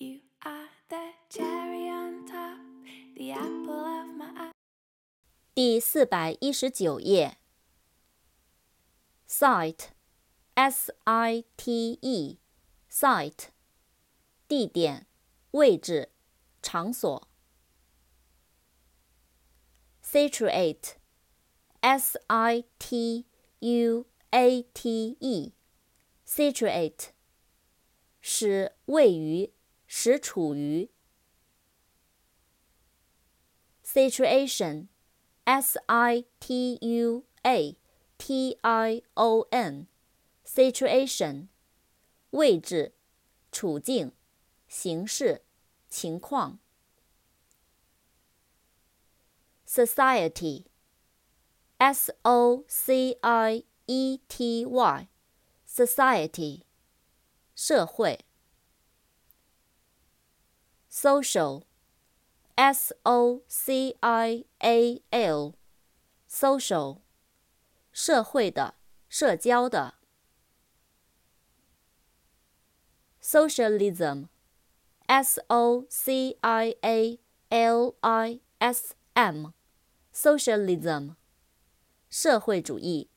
You are the cherry on top, the apple of my eye. 第四百一十九页。site，s-i-t-e，site，地点、位置、场所。situate，s-i-t-u-a-t-e，situate，使位于， 使处于。situation。S I T U A T I O N，situation，位置、处境、形式、情况。Society，S O C I E T Y，society，社会。Social。S O C I A L，social，社会的，社交的。Socialism，S O C I A L I S M，socialism，社会主义。